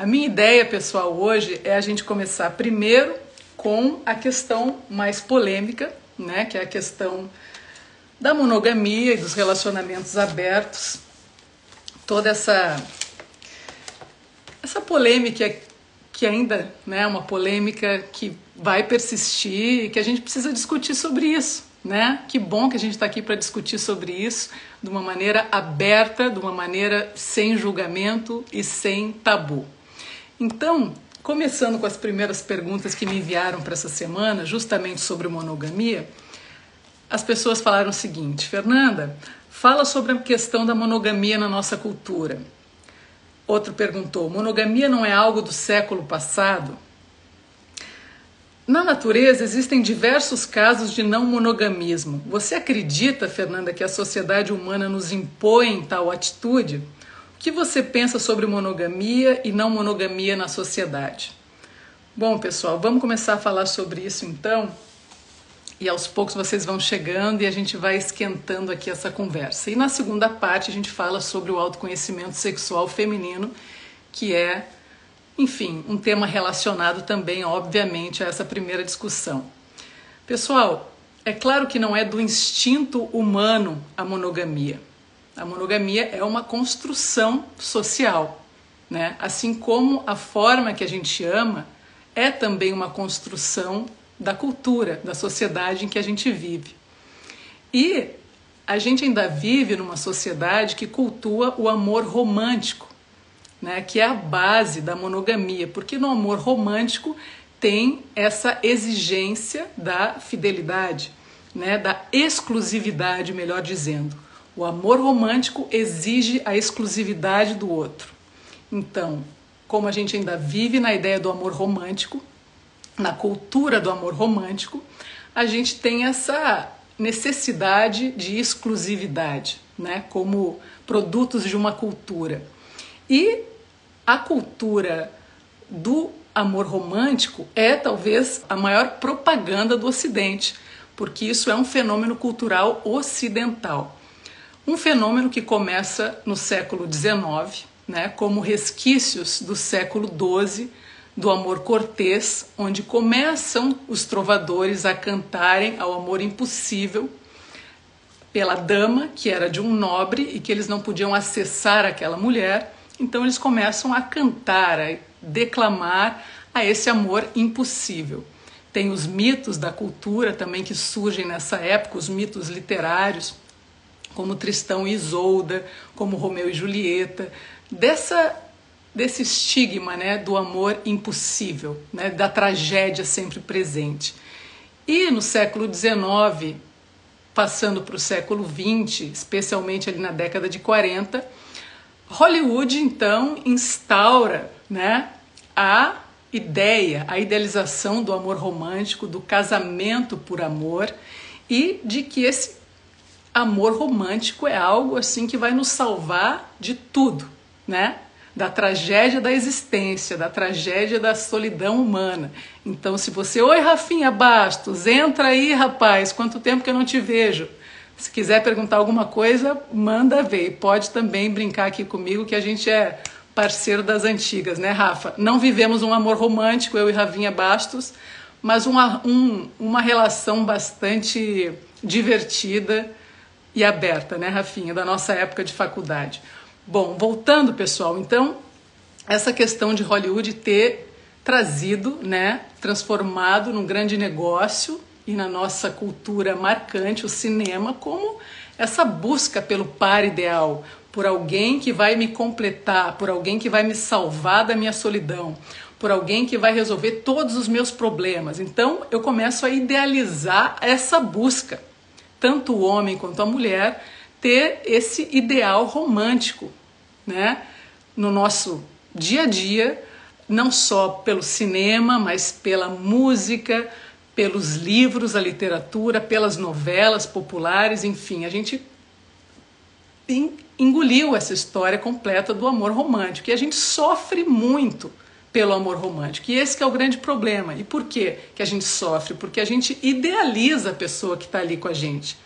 a minha ideia, pessoal, hoje é a gente começar primeiro com a questão mais polêmica, né, que é a questão da monogamia e dos relacionamentos abertos. Toda essa essa polêmica que ainda né, é uma polêmica que vai persistir e que a gente precisa discutir sobre isso. Né? Que bom que a gente está aqui para discutir sobre isso de uma maneira aberta, de uma maneira sem julgamento e sem tabu. Então, começando com as primeiras perguntas que me enviaram para essa semana, justamente sobre monogamia, as pessoas falaram o seguinte: Fernanda, fala sobre a questão da monogamia na nossa cultura. Outro perguntou: monogamia não é algo do século passado? Na natureza existem diversos casos de não monogamismo. Você acredita, Fernanda, que a sociedade humana nos impõe tal atitude? Que você pensa sobre monogamia e não monogamia na sociedade? Bom, pessoal, vamos começar a falar sobre isso então. E aos poucos vocês vão chegando e a gente vai esquentando aqui essa conversa. E na segunda parte a gente fala sobre o autoconhecimento sexual feminino, que é, enfim, um tema relacionado também, obviamente, a essa primeira discussão. Pessoal, é claro que não é do instinto humano a monogamia. A monogamia é uma construção social, né? Assim como a forma que a gente ama é também uma construção da cultura, da sociedade em que a gente vive. E a gente ainda vive numa sociedade que cultua o amor romântico, né, que é a base da monogamia, porque no amor romântico tem essa exigência da fidelidade, né, da exclusividade, melhor dizendo. O amor romântico exige a exclusividade do outro. Então, como a gente ainda vive na ideia do amor romântico, na cultura do amor romântico, a gente tem essa necessidade de exclusividade, né, como produtos de uma cultura. E a cultura do amor romântico é talvez a maior propaganda do Ocidente, porque isso é um fenômeno cultural ocidental. Um fenômeno que começa no século XIX, né, como resquícios do século XII, do amor cortês, onde começam os trovadores a cantarem ao amor impossível pela dama, que era de um nobre e que eles não podiam acessar aquela mulher, então eles começam a cantar, a declamar a esse amor impossível. Tem os mitos da cultura também que surgem nessa época, os mitos literários, como Tristão e Isolda, como Romeu e Julieta, dessa desse estigma, né, do amor impossível, né, da tragédia sempre presente. E no século XIX, passando para o século XX, especialmente ali na década de 40, Hollywood então instaura, né, a ideia, a idealização do amor romântico, do casamento por amor e de que esse amor romântico é algo assim que vai nos salvar de tudo, né? Da tragédia da existência, da tragédia da solidão humana. Então, se você, oi Rafinha Bastos, entra aí, rapaz, quanto tempo que eu não te vejo. Se quiser perguntar alguma coisa, manda ver. Pode também brincar aqui comigo que a gente é parceiro das antigas, né, Rafa? Não vivemos um amor romântico, eu e Rafinha Bastos, mas uma, um, uma relação bastante divertida e aberta, né, Rafinha, da nossa época de faculdade. Bom, voltando, pessoal, então, essa questão de Hollywood ter trazido, né, transformado num grande negócio e na nossa cultura marcante o cinema como essa busca pelo par ideal, por alguém que vai me completar, por alguém que vai me salvar da minha solidão, por alguém que vai resolver todos os meus problemas. Então, eu começo a idealizar essa busca tanto o homem quanto a mulher, ter esse ideal romântico, né? No nosso dia a dia, não só pelo cinema, mas pela música, pelos livros, a literatura, pelas novelas populares, enfim, a gente engoliu essa história completa do amor romântico e a gente sofre muito pelo amor romântico. E esse é o grande problema. E por quê que a gente sofre? Porque a gente idealiza a pessoa que está ali com a gente.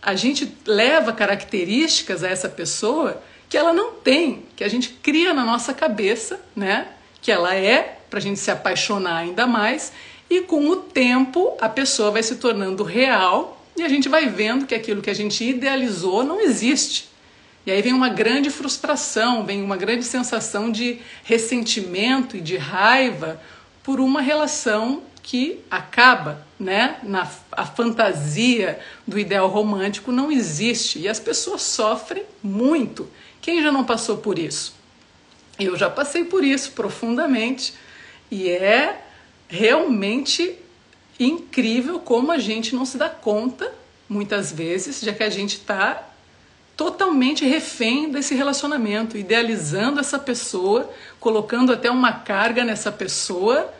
A gente leva características a essa pessoa que ela não tem, que a gente cria na nossa cabeça, né? Que ela é, para a gente se apaixonar ainda mais. E com o tempo a pessoa vai se tornando real e a gente vai vendo que aquilo que a gente idealizou não existe. E aí vem uma grande frustração, vem uma grande sensação de ressentimento e de raiva por uma relação que acaba, né? Na a fantasia do ideal romântico não existe e as pessoas sofrem muito. Quem já não passou por isso? Eu já passei por isso profundamente e é realmente incrível como a gente não se dá conta muitas vezes de que a gente está totalmente refém desse relacionamento, idealizando essa pessoa, colocando até uma carga nessa pessoa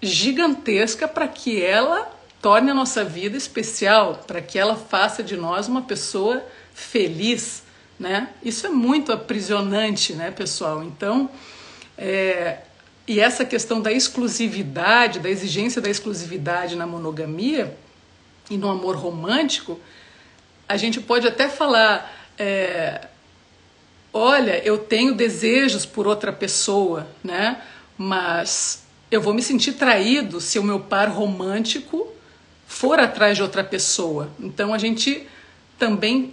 gigantesca para que ela torne a nossa vida especial, para que ela faça de nós uma pessoa feliz, né? Isso é muito aprisionante, né, pessoal? Então, é, e essa questão da exclusividade, da exigência da exclusividade na monogamia e no amor romântico, a gente pode até falar é, olha, eu tenho desejos por outra pessoa, né? Mas eu vou me sentir traído se o meu par romântico for atrás de outra pessoa. Então a gente também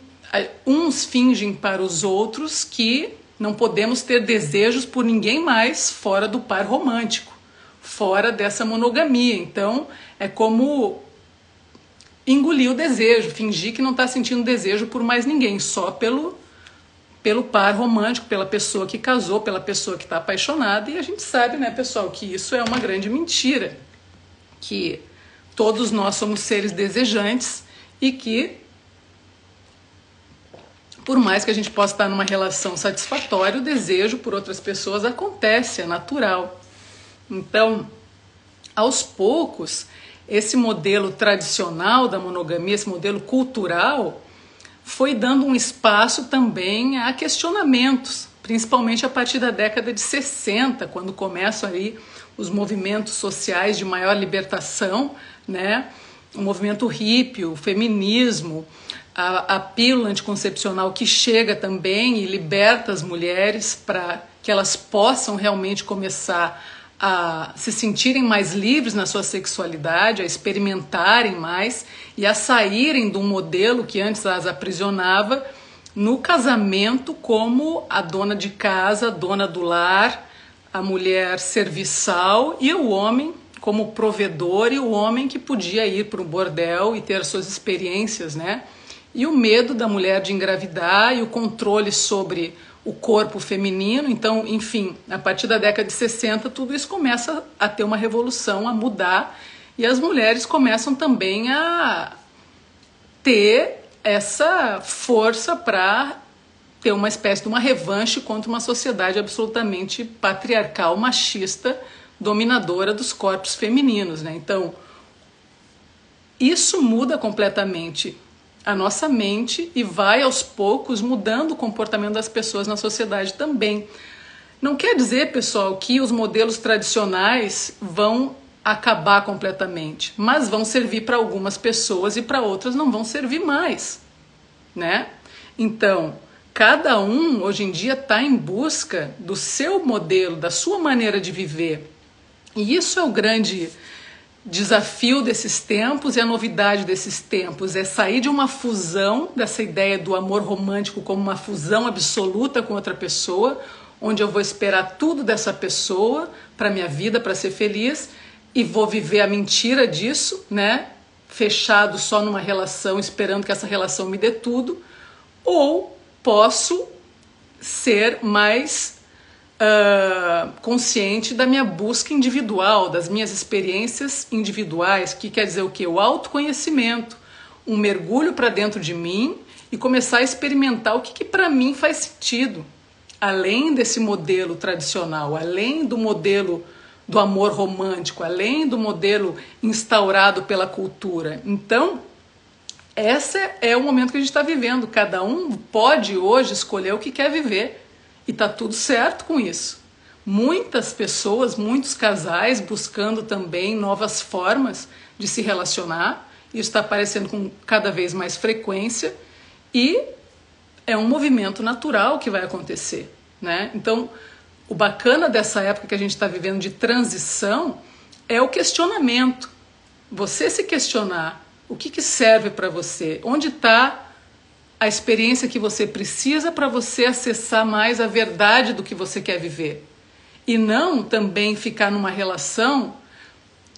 uns fingem para os outros que não podemos ter desejos por ninguém mais fora do par romântico, fora dessa monogamia. Então é como engolir o desejo, fingir que não está sentindo desejo por mais ninguém, só pelo pelo par romântico, pela pessoa que casou, pela pessoa que está apaixonada. E a gente sabe, né, pessoal, que isso é uma grande mentira, que todos nós somos seres desejantes e que por mais que a gente possa estar numa relação satisfatória, o desejo por outras pessoas acontece, é natural. Então, aos poucos, esse modelo tradicional da monogamia, esse modelo cultural, foi dando um espaço também a questionamentos, principalmente a partir da década de 60, quando começam aí os movimentos sociais de maior libertação, né? O movimento hippie, o feminismo, a, a pílula anticoncepcional que chega também e liberta as mulheres para que elas possam realmente começar a se sentirem mais livres na sua sexualidade, a experimentarem mais e a saírem de um modelo que antes as aprisionava no casamento como a dona de casa, a dona do lar, a mulher serviçal e o homem como provedor e o homem que podia ir para o bordel e ter suas experiências, né? E o medo da mulher de engravidar e o controle sobre o corpo feminino. Então, enfim, a partir da década de 60, tudo isso começa a ter uma revolução, a mudar, e as mulheres começam também a ter essa força para ter uma espécie de uma revanche contra uma sociedade absolutamente patriarcal, machista, dominadora dos corpos femininos, né? Então, isso muda completamente a nossa mente e vai aos poucos mudando o comportamento das pessoas na sociedade também. Não quer dizer, pessoal, que os modelos tradicionais vão acabar completamente, mas vão servir para algumas pessoas e para outras não vão servir mais, né? Então, cada um hoje em dia está em busca do seu modelo, da sua maneira de viver. E isso é o grande desafio desses tempos e a novidade desses tempos é sair de uma fusão, dessa ideia do amor romântico como uma fusão absoluta com outra pessoa, onde eu vou esperar tudo dessa pessoa para minha vida, para ser feliz, e vou viver a mentira disso, né? Fechado só numa relação, esperando que essa relação me dê tudo, ou posso ser mais uh, consciente da minha busca individual, das minhas experiências individuais, que quer dizer o que? O autoconhecimento, um mergulho para dentro de mim e começar a experimentar o que, que para mim faz sentido. além desse modelo tradicional, além do modelo do amor romântico, além do modelo instaurado pela cultura. Então, esse é o momento que a gente está vivendo. Cada um pode hoje escolher o que quer viver e tá tudo certo com isso. Muitas pessoas, muitos casais buscando também novas formas de se relacionar. Isso está aparecendo com cada vez mais frequência e é um movimento natural que vai acontecer, né? Então, o bacana dessa época que a gente está vivendo de transição é o questionamento. Você se questionar o que, que serve para você, onde está a experiência que você precisa para você acessar mais a verdade do que você quer viver. E não também ficar numa relação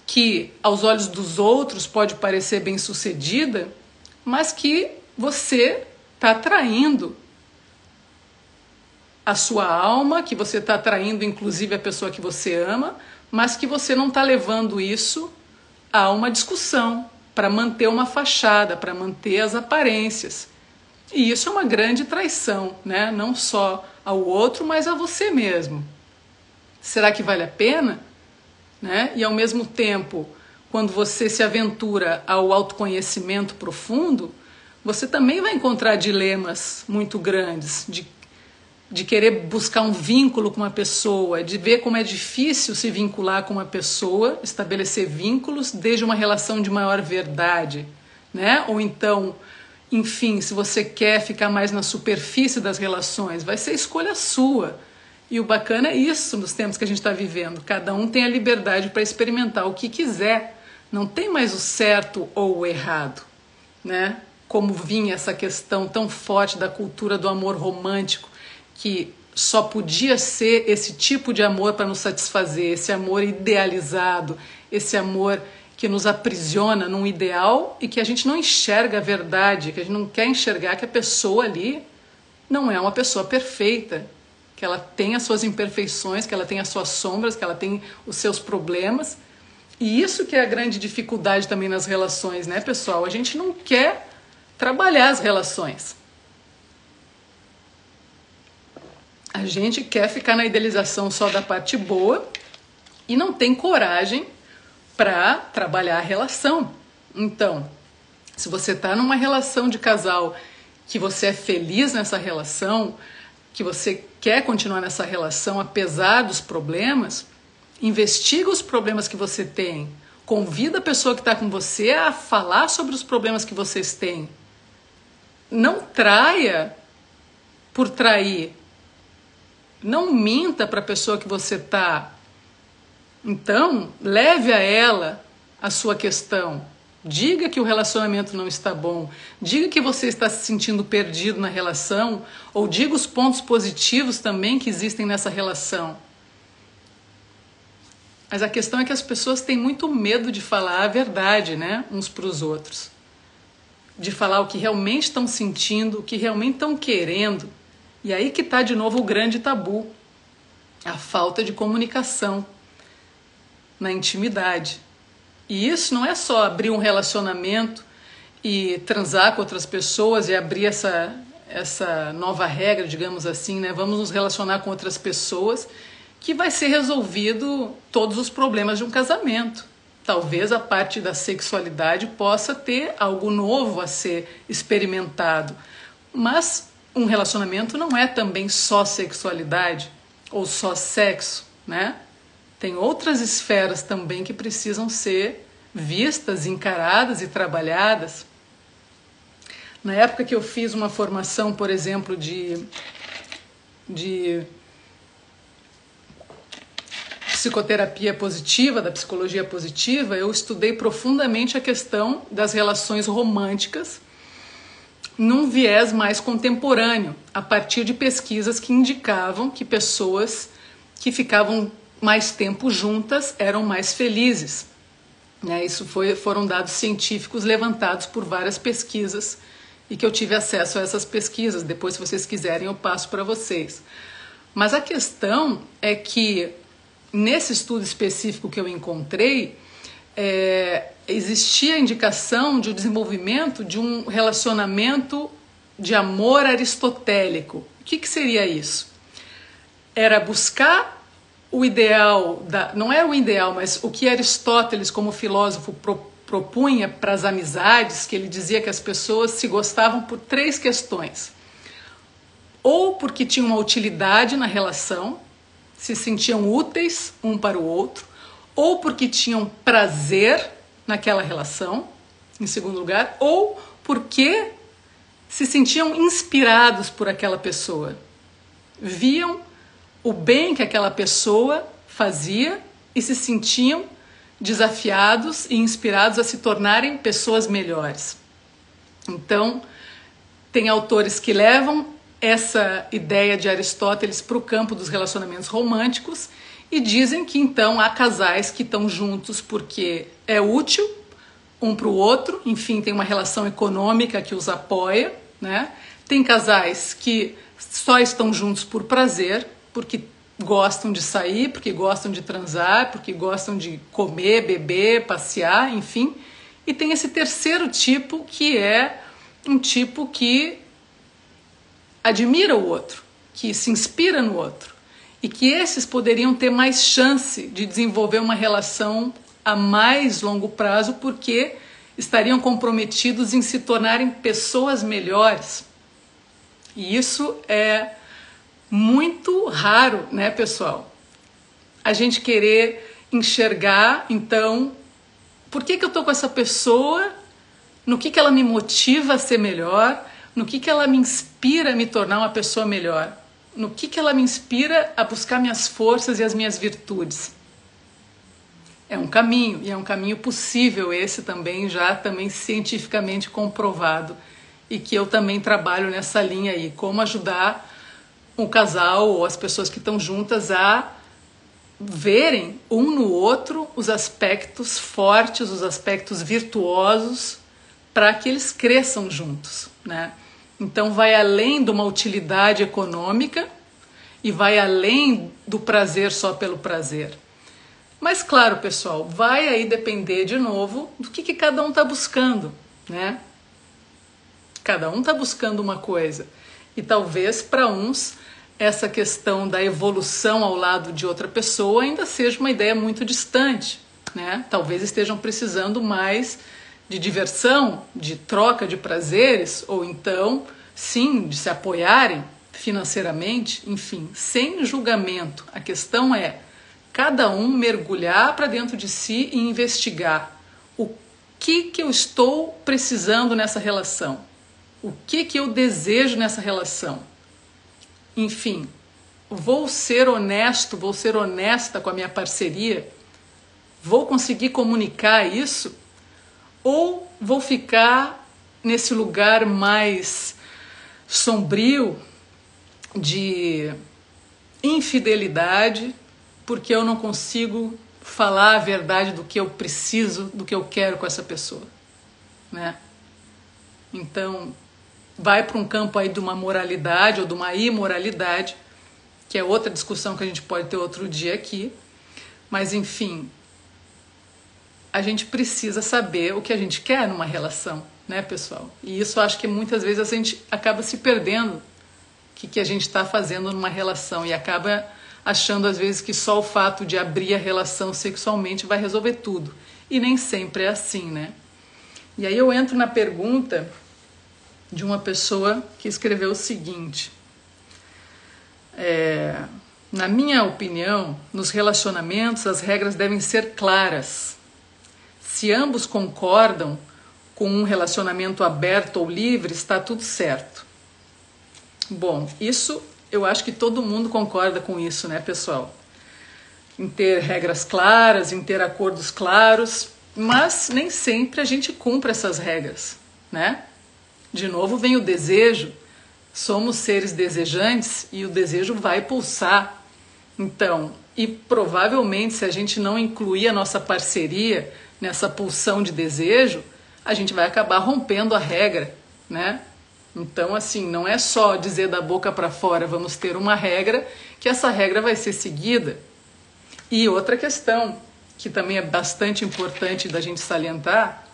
que, aos olhos dos outros, pode parecer bem sucedida, mas que você está traindo a sua alma, que você está traindo inclusive a pessoa que você ama, mas que você não está levando isso a uma discussão para manter uma fachada, para manter as aparências. E isso é uma grande traição, né? Não só ao outro, mas a você mesmo. Será que vale a pena? Né? E ao mesmo tempo, quando você se aventura ao autoconhecimento profundo, você também vai encontrar dilemas muito grandes de, de querer buscar um vínculo com uma pessoa, de ver como é difícil se vincular com uma pessoa, estabelecer vínculos desde uma relação de maior verdade, né? Ou então, enfim, se você quer ficar mais na superfície das relações, vai ser escolha sua. E o bacana é isso nos tempos que a gente está vivendo. Cada um tem a liberdade para experimentar o que quiser. Não tem mais o certo ou o errado, né? como vinha essa questão tão forte da cultura do amor romântico, que só podia ser esse tipo de amor para nos satisfazer, esse amor idealizado, esse amor que nos aprisiona num ideal e que a gente não enxerga a verdade, que a gente não quer enxergar que a pessoa ali não é uma pessoa perfeita, que ela tem as suas imperfeições, que ela tem as suas sombras, que ela tem os seus problemas. E isso que é a grande dificuldade também nas relações, né, pessoal? A gente não quer trabalhar as relações. A gente quer ficar na idealização só da parte boa e não tem coragem para trabalhar a relação. Então, se você está numa relação de casal que você é feliz nessa relação, que você quer continuar nessa relação apesar dos problemas, investiga os problemas que você tem, convida a pessoa que está com você a falar sobre os problemas que vocês têm não traia por trair. Não minta para a pessoa que você tá. Então, leve a ela a sua questão. Diga que o relacionamento não está bom. Diga que você está se sentindo perdido na relação. Ou diga os pontos positivos também que existem nessa relação. Mas a questão é que as pessoas têm muito medo de falar a verdade, né? Uns para os outros de falar o que realmente estão sentindo, o que realmente estão querendo. E aí que está de novo o grande tabu, a falta de comunicação na intimidade. E isso não é só abrir um relacionamento e transar com outras pessoas e abrir essa, essa nova regra, digamos assim, né? Vamos nos relacionar com outras pessoas que vai ser resolvido todos os problemas de um casamento talvez a parte da sexualidade possa ter algo novo a ser experimentado. Mas um relacionamento não é também só sexualidade ou só sexo, né? Tem outras esferas também que precisam ser vistas, encaradas e trabalhadas. Na época que eu fiz uma formação, por exemplo, de, de psicoterapia positiva, da psicologia positiva, eu estudei profundamente a questão das relações românticas num viés mais contemporâneo, a partir de pesquisas que indicavam que pessoas que ficavam mais tempo juntas eram mais felizes. Né? Isso foi, foram dados científicos levantados por várias pesquisas e que eu tive acesso a essas pesquisas. Depois, se vocês quiserem, eu passo para vocês. Mas a questão é que nesse estudo específico que eu encontrei, é, existia a indicação de o desenvolvimento de um relacionamento de amor aristotélico. O que, que seria isso? era buscar o ideal, da, não é o ideal, mas o que Aristóteles, como filósofo, pro, propunha para as amizades, que ele dizia que as pessoas se gostavam por três questões. Ou porque tinham uma utilidade na relação, se sentiam úteis um para o outro, ou porque tinham prazer naquela relação, em segundo lugar, ou porque se sentiam inspirados por aquela pessoa. Viam o bem que aquela pessoa fazia e se sentiam desafiados e inspirados a se tornarem pessoas melhores. Então, tem autores que levam essa ideia de Aristóteles para o campo dos relacionamentos românticos e dizem que então há casais que estão juntos porque é útil um para o outro, enfim, tem uma relação econômica que os apoia, né? Tem casais que só estão juntos por prazer, porque gostam de sair, porque gostam de transar, porque gostam de comer, beber, passear, enfim. E tem esse terceiro tipo que é um tipo que admira o outro, que se inspira no outro. E que esses poderiam ter mais chance de desenvolver uma relação a mais longo prazo, porque estariam comprometidos em se tornarem pessoas melhores. E isso é muito raro, né, pessoal? A gente querer enxergar, então, por que, que eu tô com essa pessoa, no que, que ela me motiva a ser melhor, no que, que ela me inspira a me tornar uma pessoa melhor, no que, que ela me inspira a buscar minhas forças e as minhas virtudes. É um caminho, e é um caminho possível esse também, já também cientificamente comprovado, e que eu também trabalho nessa linha aí, como ajudar o casal ou as pessoas que estão juntas a verem um no outro os aspectos fortes, os aspectos virtuosos, para que eles cresçam juntos, né? Então vai além de uma utilidade econômica e vai além do prazer só pelo prazer. Mas claro, pessoal, vai aí depender de novo do que, que cada um está buscando, né? Cada um está buscando uma coisa. E talvez para uns essa questão da evolução ao lado de outra pessoa ainda seja uma ideia muito distante, né? Talvez estejam precisando mais de diversão, de troca de prazeres, ou então, sim, de se apoiarem financeiramente, enfim, sem julgamento. A questão é cada um mergulhar para dentro de si e investigar o que que eu estou precisando nessa relação, o que que eu desejo nessa relação. Enfim, vou ser honesto, vou ser honesta com a minha parceria, vou conseguir comunicar isso ou vou ficar nesse lugar mais sombrio de infidelidade porque eu não consigo falar a verdade do que eu preciso, do que eu quero com essa pessoa, né? Então, vai para um campo aí de uma moralidade ou de uma imoralidade, que é outra discussão que a gente pode ter outro dia aqui. Mas enfim, a gente precisa saber o que a gente quer numa relação, né, pessoal? E isso acho que muitas vezes a gente acaba se perdendo o que, que a gente está fazendo numa relação e acaba achando às vezes que só o fato de abrir a relação sexualmente vai resolver tudo. E nem sempre é assim, né? E aí eu entro na pergunta de uma pessoa que escreveu o seguinte: é, na minha opinião, nos relacionamentos as regras devem ser claras. Se ambos concordam com um relacionamento aberto ou livre, está tudo certo. Bom, isso eu acho que todo mundo concorda com isso, né, pessoal? Em ter regras claras, em ter acordos claros, mas nem sempre a gente cumpre essas regras, né? De novo vem o desejo. Somos seres desejantes e o desejo vai pulsar. Então, e provavelmente se a gente não incluir a nossa parceria nessa pulsão de desejo, a gente vai acabar rompendo a regra, né? Então, assim, não é só dizer da boca para fora, vamos ter uma regra, que essa regra vai ser seguida. E outra questão, que também é bastante importante da gente salientar,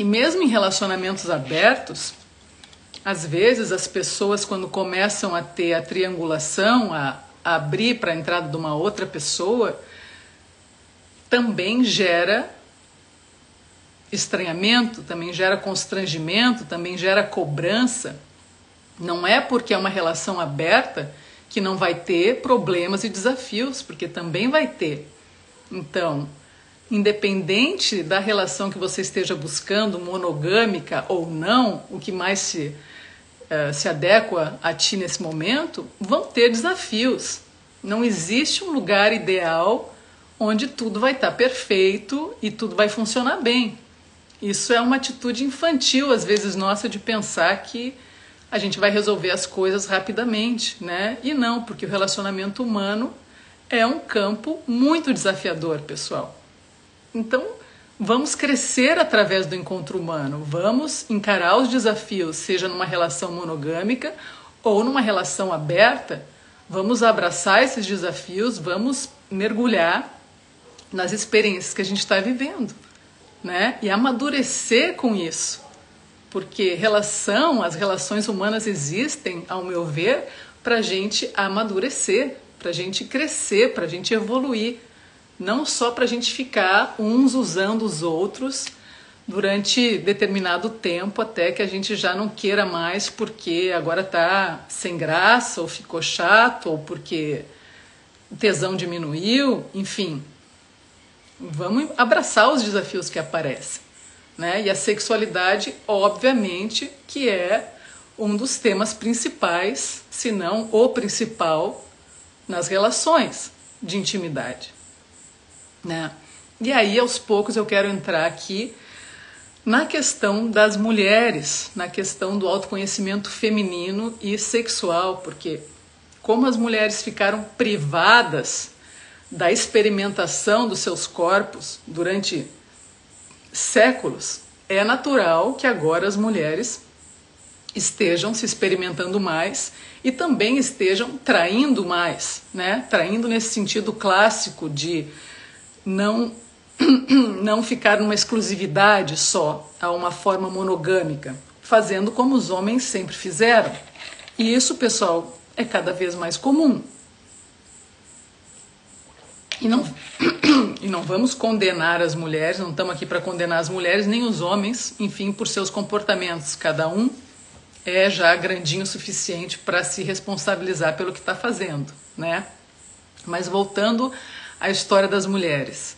que mesmo em relacionamentos abertos, às vezes as pessoas quando começam a ter a triangulação, a, a abrir para a entrada de uma outra pessoa, também gera estranhamento, também gera constrangimento, também gera cobrança. Não é porque é uma relação aberta que não vai ter problemas e desafios, porque também vai ter. Então, independente da relação que você esteja buscando, monogâmica ou não, o que mais se, uh, se adequa a ti nesse momento, vão ter desafios. Não existe um lugar ideal onde tudo vai estar perfeito e tudo vai funcionar bem. Isso é uma atitude infantil, às vezes, nossa, de pensar que a gente vai resolver as coisas rapidamente, né? E não, porque o relacionamento humano é um campo muito desafiador, pessoal. Então, vamos crescer através do encontro humano, vamos encarar os desafios, seja numa relação monogâmica ou numa relação aberta, vamos abraçar esses desafios, vamos mergulhar nas experiências que a gente está vivendo né? E amadurecer com isso. Porque relação, as relações humanas existem, ao meu ver, para a gente amadurecer, para a gente crescer, para a gente evoluir. Não só para a gente ficar uns usando os outros durante determinado tempo até que a gente já não queira mais porque agora está sem graça ou ficou chato ou porque o tesão diminuiu, enfim vamos abraçar os desafios que aparecem. Né? E a sexualidade, obviamente, que é um dos temas principais, se não o principal, nas relações de intimidade. Né? E aí, aos poucos, eu quero entrar aqui na questão das mulheres, na questão do autoconhecimento feminino e sexual, porque como as mulheres ficaram privadas da experimentação dos seus corpos durante séculos, é natural que agora as mulheres estejam se experimentando mais e também estejam traindo mais, né? Traindo nesse sentido clássico de não não ficar numa exclusividade só a uma forma monogâmica, fazendo como os homens sempre fizeram. E isso, pessoal, é cada vez mais comum. E não, e não vamos condenar as mulheres, não estamos aqui para condenar as mulheres nem os homens, enfim, por seus comportamentos. Cada um é já grandinho o suficiente para se responsabilizar pelo que está fazendo, né? Mas voltando à história das mulheres.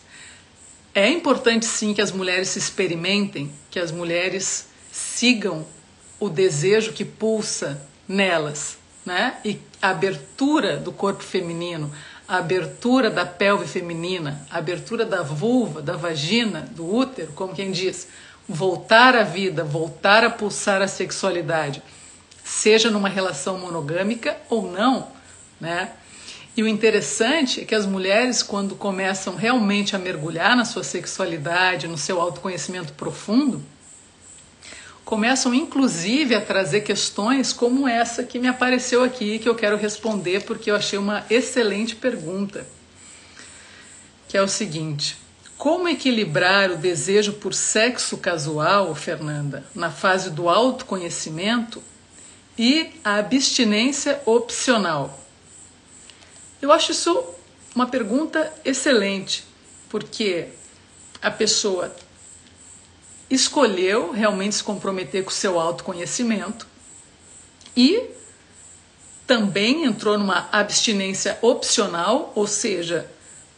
É importante sim que as mulheres se experimentem, que as mulheres sigam o desejo que pulsa nelas, né? E a abertura do corpo feminino, a abertura da pelve feminina, a abertura da vulva, da vagina, do útero, como quem diz, voltar à vida, voltar a pulsar a sexualidade, seja numa relação monogâmica ou não, né? E o interessante é que as mulheres, quando começam realmente a mergulhar na sua sexualidade, no seu autoconhecimento profundo, começam inclusive a trazer questões como essa que me apareceu aqui que eu quero responder porque eu achei uma excelente pergunta. Que é o seguinte: como equilibrar o desejo por sexo casual, Fernanda, na fase do autoconhecimento e a abstinência opcional? Eu acho isso uma pergunta excelente, porque a pessoa escolheu realmente se comprometer com o seu autoconhecimento e também entrou numa abstinência opcional, ou seja,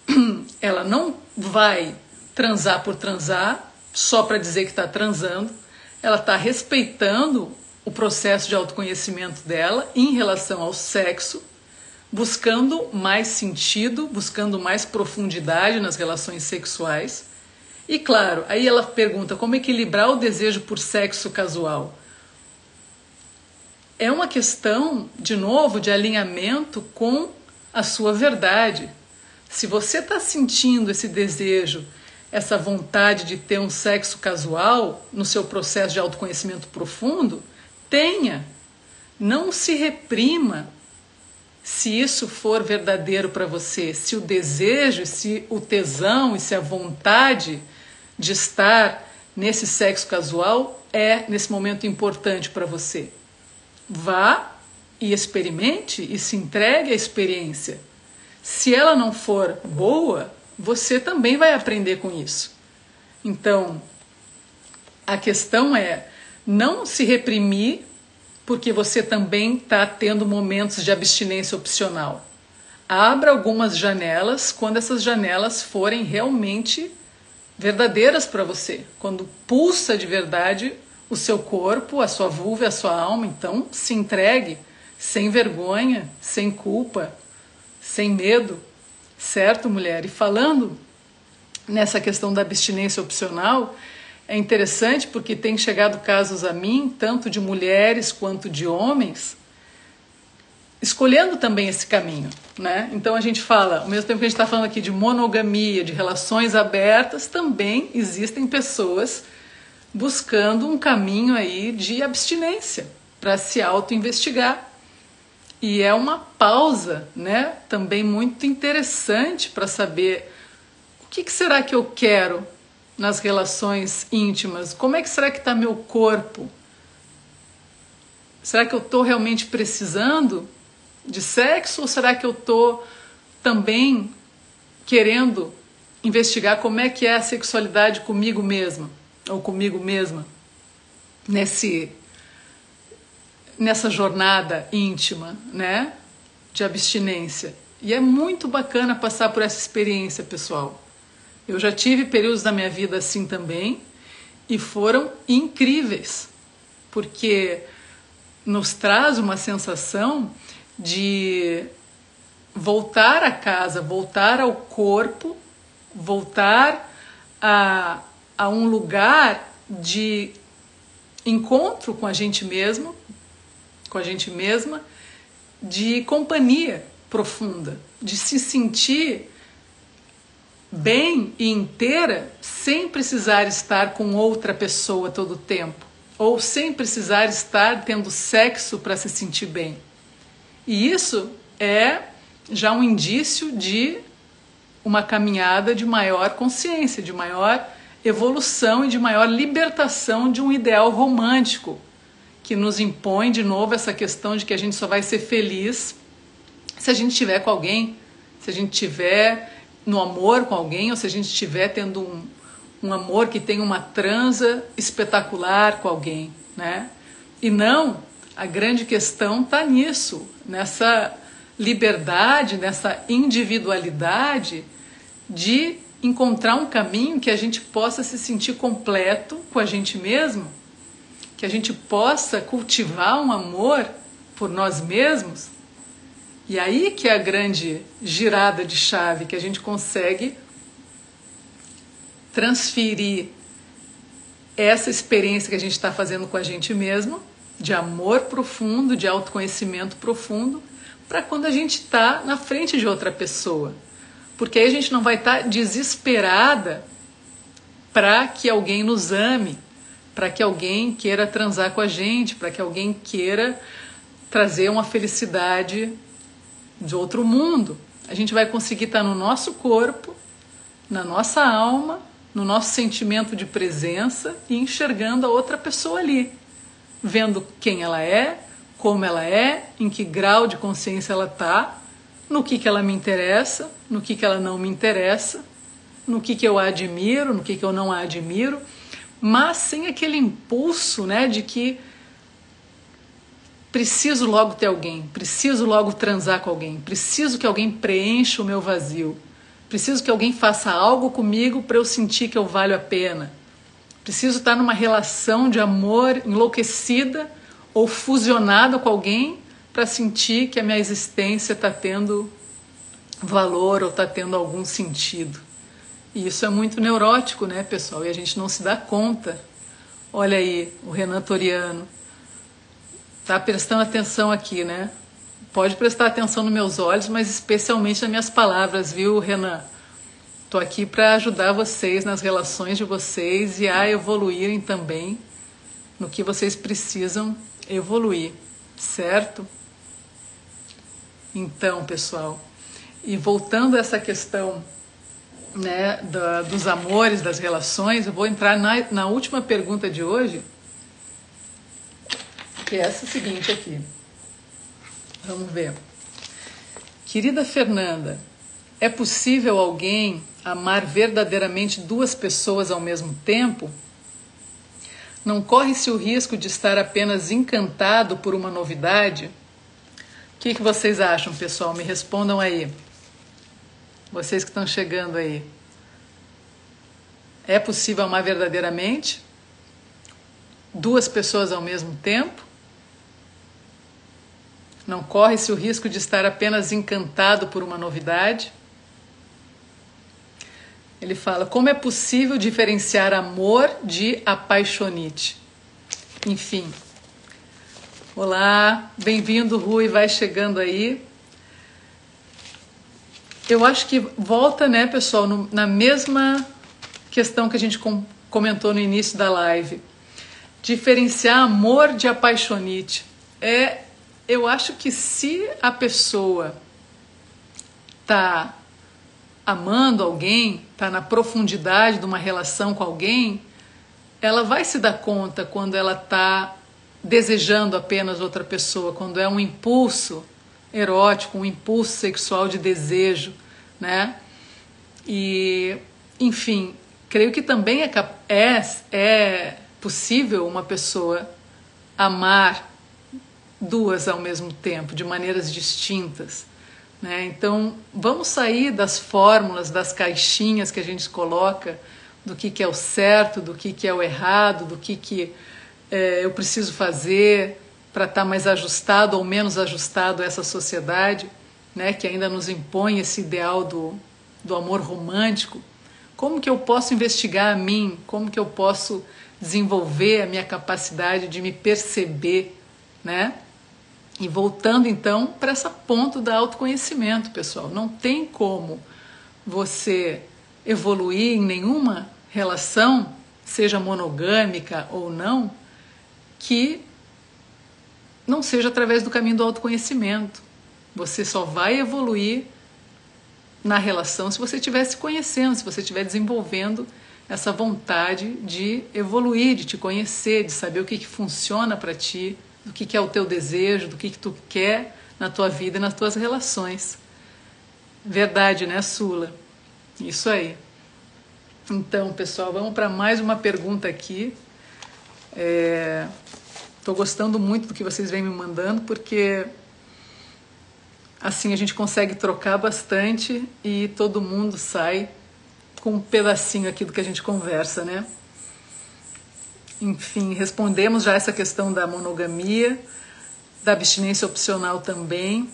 ela não vai transar por transar, só para dizer que está transando, ela está respeitando o processo de autoconhecimento dela em relação ao sexo, buscando mais sentido, buscando mais profundidade nas relações sexuais e claro, aí ela pergunta como equilibrar o desejo por sexo casual. É uma questão, de novo, de alinhamento com a sua verdade. Se você está sentindo esse desejo, essa vontade de ter um sexo casual no seu processo de autoconhecimento profundo, tenha. Não se reprima se isso for verdadeiro para você, se o desejo, se o tesão e se a vontade de estar nesse sexo casual é nesse momento importante para você. vá e experimente e se entregue à experiência. Se ela não for boa, você também vai aprender com isso. Então, a questão é não se reprimir porque você também está tendo momentos de abstinência opcional. Abra algumas janelas quando essas janelas forem realmente verdadeiras para você, quando pulsa de verdade o seu corpo, a sua vulva, a sua alma, então se entregue sem vergonha, sem culpa, sem medo, certo, mulher? E falando nessa questão da abstinência opcional, é interessante porque tem chegado casos a mim, tanto de mulheres quanto de homens, escolhendo também esse caminho. Né? Então a gente fala, ao mesmo tempo que a gente está falando aqui de monogamia, de relações abertas, também existem pessoas buscando um caminho aí de abstinência para se auto-investigar. E é uma pausa, né? Também muito interessante para saber o que, que será que eu quero nas relações íntimas? Como é que será que está meu corpo? Será que eu estou realmente precisando de sexo ou será que eu estou também querendo investigar como é que é a sexualidade comigo mesma ou comigo mesma nesse nessa jornada íntima, né, de abstinência. E é muito bacana passar por essa experiência, pessoal. Eu já tive períodos da minha vida assim também e foram incríveis, porque nos traz uma sensação de voltar a casa, voltar ao corpo, voltar a, a um lugar de encontro com a gente mesmo, com a gente mesma, de companhia profunda, de se sentir bem e inteira sem precisar estar com outra pessoa todo o tempo, ou sem precisar estar tendo sexo para se sentir bem. E isso é já um indício de uma caminhada de maior consciência, de maior evolução e de maior libertação de um ideal romântico que nos impõe de novo essa questão de que a gente só vai ser feliz se a gente estiver com alguém, se a gente estiver no amor com alguém ou se a gente estiver tendo um, um amor que tem uma transa espetacular com alguém, né? E não a grande questão está nisso, nessa liberdade, nessa individualidade de encontrar um caminho que a gente possa se sentir completo com a gente mesmo, que a gente possa cultivar um amor por nós mesmos. E aí que é a grande girada de chave que a gente consegue transferir essa experiência que a gente está fazendo com a gente mesmo de amor profundo, de autoconhecimento profundo, para quando a gente está na frente de outra pessoa. Porque aí a gente não vai estar tá desesperada para que alguém nos ame, para que alguém queira transar com a gente, para que alguém queira trazer uma felicidade de outro mundo. A gente vai conseguir estar no nosso corpo, na nossa alma, no nosso sentimento de presença e enxergando a outra pessoa ali vendo quem ela é, como ela é, em que grau de consciência ela está, no que, que ela me interessa, no que, que ela não me interessa, no que, que eu admiro, no que, que eu não admiro, mas sem aquele impulso né, de que preciso logo ter alguém, preciso logo transar com alguém, preciso que alguém preencha o meu vazio, preciso que alguém faça algo comigo para eu sentir que eu valho a pena. Preciso estar numa relação de amor enlouquecida ou fusionada com alguém para sentir que a minha existência está tendo valor ou está tendo algum sentido. E isso é muito neurótico, né, pessoal? E a gente não se dá conta. Olha aí, o Renan Toriano. Tá prestando atenção aqui, né? Pode prestar atenção nos meus olhos, mas especialmente nas minhas palavras, viu, Renan? Estou aqui para ajudar vocês nas relações de vocês e a evoluírem também no que vocês precisam evoluir, certo? Então, pessoal, e voltando a essa questão né, da, dos amores, das relações, eu vou entrar na, na última pergunta de hoje, que é essa seguinte aqui. Vamos ver. Querida Fernanda, é possível alguém amar verdadeiramente duas pessoas ao mesmo tempo? Não corre-se o risco de estar apenas encantado por uma novidade? O que, que vocês acham, pessoal? Me respondam aí. Vocês que estão chegando aí. É possível amar verdadeiramente? Duas pessoas ao mesmo tempo? Não corre-se o risco de estar apenas encantado por uma novidade? Ele fala: como é possível diferenciar amor de apaixonite? Enfim. Olá, bem-vindo, Rui, vai chegando aí. Eu acho que volta, né, pessoal, no, na mesma questão que a gente com, comentou no início da live. Diferenciar amor de apaixonite. É eu acho que se a pessoa tá amando alguém, tá na profundidade de uma relação com alguém, ela vai se dar conta quando ela tá desejando apenas outra pessoa, quando é um impulso erótico, um impulso sexual de desejo, né? E, enfim, creio que também é, é, é possível uma pessoa amar duas ao mesmo tempo, de maneiras distintas. Né? Então, vamos sair das fórmulas, das caixinhas que a gente coloca, do que, que é o certo, do que, que é o errado, do que, que é, eu preciso fazer para estar tá mais ajustado ou menos ajustado a essa sociedade, né, que ainda nos impõe esse ideal do, do amor romântico. Como que eu posso investigar a mim? Como que eu posso desenvolver a minha capacidade de me perceber, né? E voltando então para essa ponto da autoconhecimento, pessoal, não tem como você evoluir em nenhuma relação, seja monogâmica ou não, que não seja através do caminho do autoconhecimento. Você só vai evoluir na relação se você estiver se conhecendo, se você estiver desenvolvendo essa vontade de evoluir, de te conhecer, de saber o que, que funciona para ti, do que, que é o teu desejo, do que, que tu quer na tua vida e nas tuas relações. Verdade, né, Sula? Isso aí. Então, pessoal, vamos para mais uma pergunta aqui. Estou é, gostando muito do que vocês vêm me mandando, porque assim a gente consegue trocar bastante e todo mundo sai com um pedacinho aqui do que a gente conversa, né? Enfim, respondemos já essa questão da monogamia, da abstinência opcional também.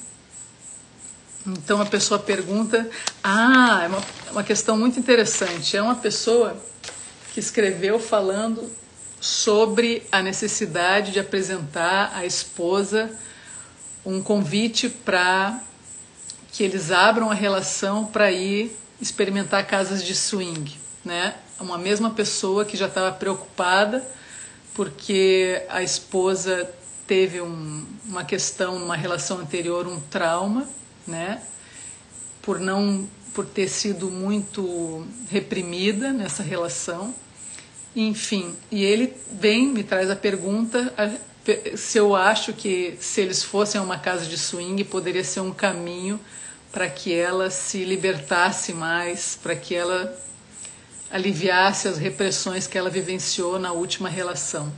Então a pessoa pergunta: Ah, é uma, uma questão muito interessante. É uma pessoa que escreveu falando sobre a necessidade de apresentar à esposa um convite para que eles abram a relação para ir experimentar casas de swing, né? uma mesma pessoa que já estava preocupada porque a esposa teve um, uma questão numa relação anterior, um trauma, né? Por não por ter sido muito reprimida nessa relação. Enfim, e ele vem, me traz a pergunta se eu acho que se eles fossem a uma casa de swing poderia ser um caminho para que ela se libertasse mais, para que ela aliviasse as repressões que ela vivenciou na última relação.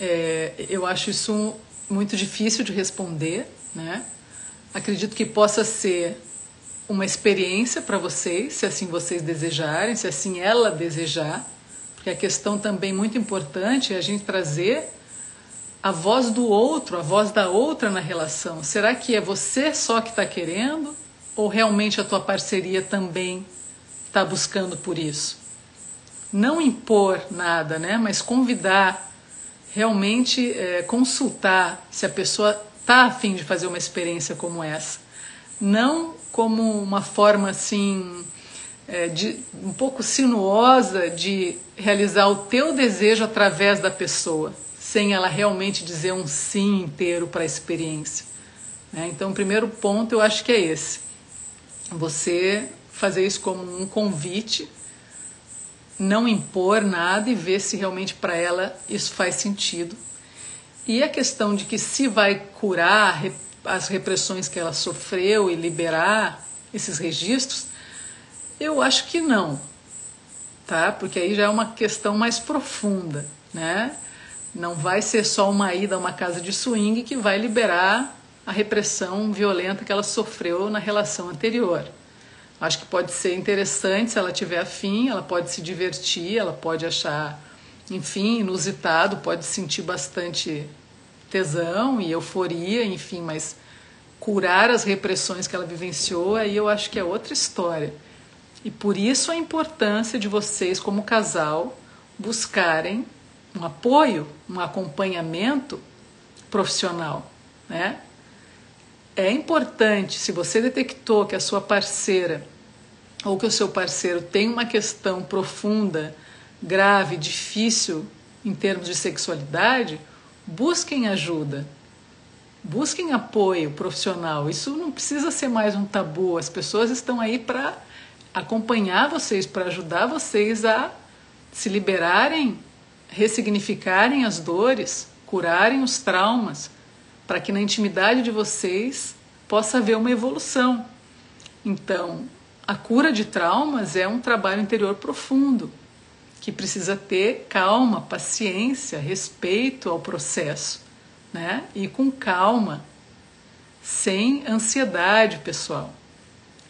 É, eu acho isso muito difícil de responder, né? Acredito que possa ser uma experiência para vocês, se assim vocês desejarem, se assim ela desejar, porque a questão também muito importante é a gente trazer a voz do outro, a voz da outra na relação. Será que é você só que está querendo ou realmente a tua parceria também está buscando por isso. Não impor nada, né? mas convidar, realmente é, consultar se a pessoa está afim de fazer uma experiência como essa. Não como uma forma assim, é, de, um pouco sinuosa de realizar o teu desejo através da pessoa, sem ela realmente dizer um sim inteiro para a experiência. Né? Então, o primeiro ponto eu acho que é esse. Você fazer isso como um convite, não impor nada e ver se realmente para ela isso faz sentido. E a questão de que se vai curar as repressões que ela sofreu e liberar esses registros, eu acho que não, tá? Porque aí já é uma questão mais profunda, né? Não vai ser só uma ida a uma casa de swing que vai liberar a repressão violenta que ela sofreu na relação anterior. Acho que pode ser interessante se ela tiver afim, ela pode se divertir, ela pode achar, enfim, inusitado, pode sentir bastante tesão e euforia, enfim, mas curar as repressões que ela vivenciou, aí eu acho que é outra história. E por isso a importância de vocês, como casal, buscarem um apoio, um acompanhamento profissional, né? É importante, se você detectou que a sua parceira ou que o seu parceiro tem uma questão profunda, grave, difícil em termos de sexualidade, busquem ajuda. Busquem apoio profissional. Isso não precisa ser mais um tabu. As pessoas estão aí para acompanhar vocês, para ajudar vocês a se liberarem, ressignificarem as dores, curarem os traumas, para que na intimidade de vocês possa haver uma evolução. Então, a cura de traumas é um trabalho interior profundo, que precisa ter calma, paciência, respeito ao processo, né? E com calma, sem ansiedade, pessoal.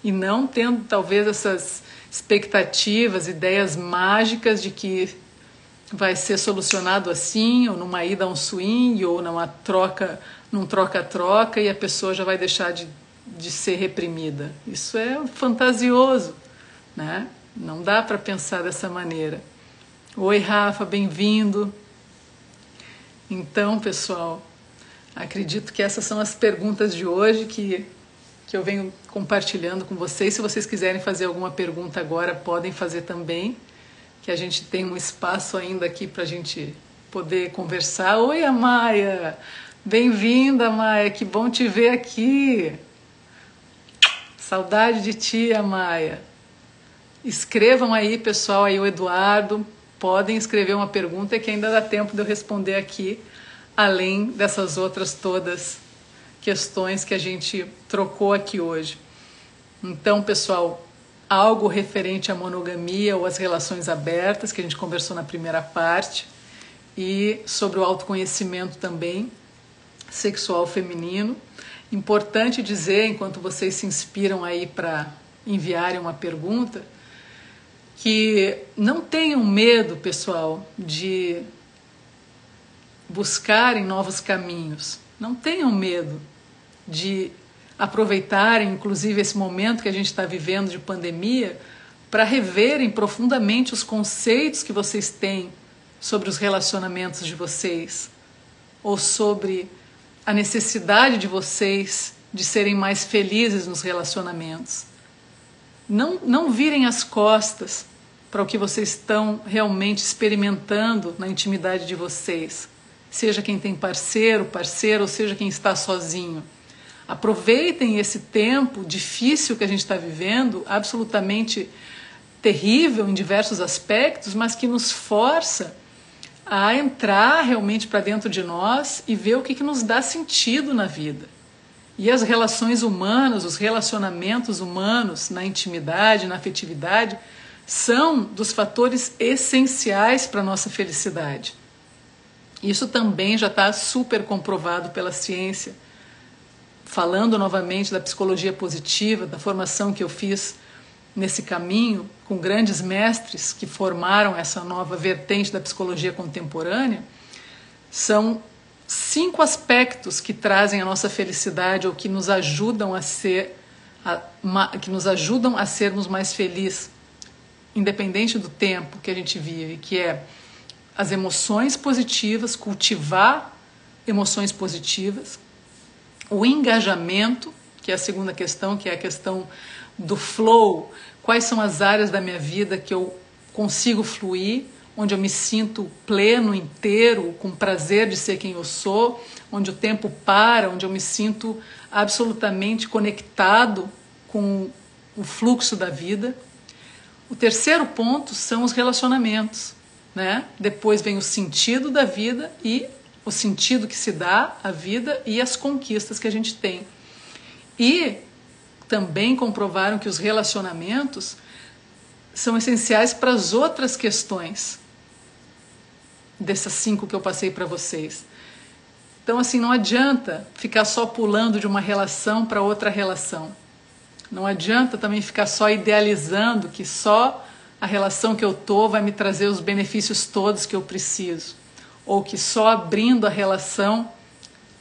E não tendo talvez essas expectativas, ideias mágicas de que vai ser solucionado assim, ou numa ida a um swing, ou numa troca, num troca-troca, e a pessoa já vai deixar de, de ser reprimida. Isso é fantasioso, né? Não dá para pensar dessa maneira. Oi, Rafa, bem-vindo. Então, pessoal, acredito que essas são as perguntas de hoje que, que eu venho compartilhando com vocês. Se vocês quiserem fazer alguma pergunta agora, podem fazer também que a gente tem um espaço ainda aqui para a gente poder conversar. Oi, Amaia! Bem-vinda, Amaia! Que bom te ver aqui! Saudade de ti, Amaia! Escrevam aí, pessoal, aí o Eduardo. Podem escrever uma pergunta que ainda dá tempo de eu responder aqui, além dessas outras todas questões que a gente trocou aqui hoje. Então, pessoal, algo referente à monogamia ou às relações abertas, que a gente conversou na primeira parte, e sobre o autoconhecimento também sexual feminino. Importante dizer, enquanto vocês se inspiram aí para enviarem uma pergunta, que não tenham medo, pessoal, de buscarem novos caminhos. Não tenham medo de aproveitarem, inclusive, esse momento que a gente está vivendo de pandemia para reverem profundamente os conceitos que vocês têm sobre os relacionamentos de vocês ou sobre a necessidade de vocês de serem mais felizes nos relacionamentos. Não, não virem as costas para o que vocês estão realmente experimentando na intimidade de vocês, seja quem tem parceiro, parceiro, ou seja quem está sozinho Aproveitem esse tempo difícil que a gente está vivendo, absolutamente terrível em diversos aspectos, mas que nos força a entrar realmente para dentro de nós e ver o que, que nos dá sentido na vida. E as relações humanas, os relacionamentos humanos na intimidade, na afetividade, são dos fatores essenciais para a nossa felicidade. Isso também já está super comprovado pela ciência falando novamente da psicologia positiva, da formação que eu fiz nesse caminho com grandes mestres que formaram essa nova vertente da psicologia contemporânea, são cinco aspectos que trazem a nossa felicidade ou que nos ajudam a ser a, que nos ajudam a sermos mais felizes, independente do tempo que a gente vive, que é as emoções positivas, cultivar emoções positivas, o engajamento, que é a segunda questão, que é a questão do flow, quais são as áreas da minha vida que eu consigo fluir, onde eu me sinto pleno, inteiro, com prazer de ser quem eu sou, onde o tempo para, onde eu me sinto absolutamente conectado com o fluxo da vida. O terceiro ponto são os relacionamentos, né? Depois vem o sentido da vida e o sentido que se dá à vida e as conquistas que a gente tem. E também comprovaram que os relacionamentos são essenciais para as outras questões dessas cinco que eu passei para vocês. Então, assim, não adianta ficar só pulando de uma relação para outra relação. Não adianta também ficar só idealizando que só a relação que eu tô vai me trazer os benefícios todos que eu preciso, ou que só abrindo a relação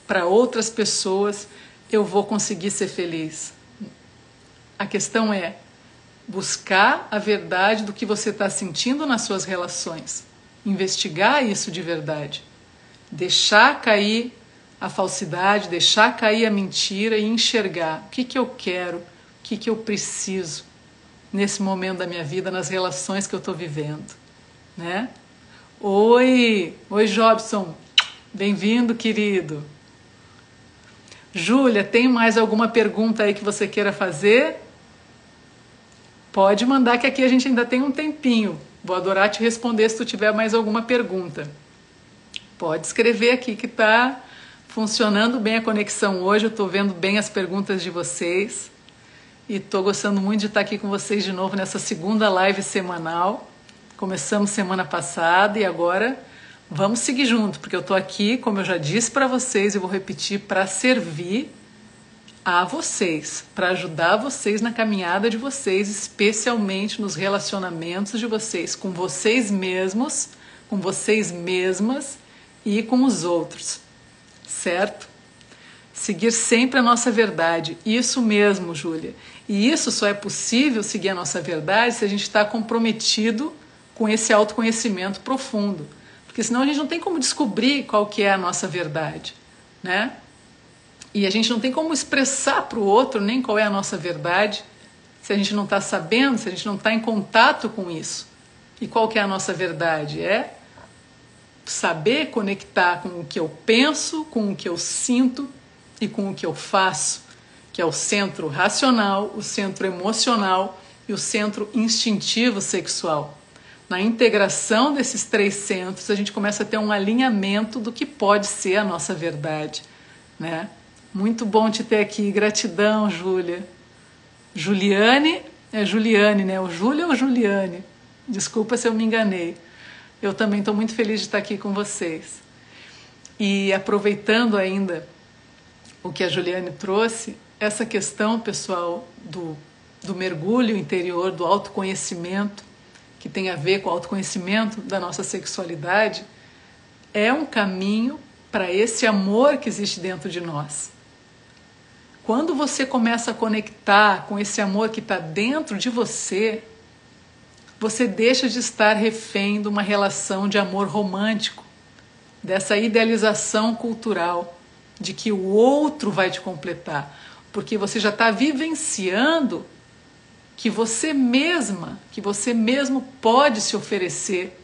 para outras pessoas eu vou conseguir ser feliz. A questão é buscar a verdade do que você está sentindo nas suas relações, investigar isso de verdade, deixar cair a falsidade, deixar cair a mentira e enxergar o que, que eu quero, o que, que eu preciso nesse momento da minha vida, nas relações que eu estou vivendo, né? Oi, oi Jobson, bem-vindo, querido. Júlia, tem mais alguma pergunta aí que você queira fazer? Pode mandar que aqui a gente ainda tem um tempinho. Vou adorar te responder se tu tiver mais alguma pergunta. Pode escrever aqui que está funcionando bem a conexão hoje. Eu estou vendo bem as perguntas de vocês e estou gostando muito de estar aqui com vocês de novo nessa segunda live semanal. Começamos semana passada e agora Vamos seguir junto, porque eu estou aqui, como eu já disse para vocês, e vou repetir, para servir a vocês, para ajudar vocês na caminhada de vocês, especialmente nos relacionamentos de vocês, com vocês mesmos, com vocês mesmas e com os outros, certo? Seguir sempre a nossa verdade, isso mesmo, Júlia. E isso só é possível seguir a nossa verdade se a gente está comprometido com esse autoconhecimento profundo porque senão a gente não tem como descobrir qual que é a nossa verdade, né? E a gente não tem como expressar para o outro nem qual é a nossa verdade se a gente não está sabendo, se a gente não está em contato com isso. E qual que é a nossa verdade? É saber conectar com o que eu penso, com o que eu sinto e com o que eu faço, que é o centro racional, o centro emocional e o centro instintivo sexual na integração desses três centros, a gente começa a ter um alinhamento do que pode ser a nossa verdade, né? Muito bom te ter aqui, gratidão, Júlia. Juliane, é Juliane, né? O Júlia ou Juliane? Desculpa se eu me enganei. Eu também estou muito feliz de estar aqui com vocês. E aproveitando ainda o que a Juliane trouxe, essa questão, pessoal, do, do mergulho interior, do autoconhecimento, que tem a ver com o autoconhecimento da nossa sexualidade, é um caminho para esse amor que existe dentro de nós. Quando você começa a conectar com esse amor que está dentro de você, você deixa de estar refém de uma relação de amor romântico, dessa idealização cultural de que o outro vai te completar, porque você já está vivenciando que você mesma, que você mesmo pode se oferecer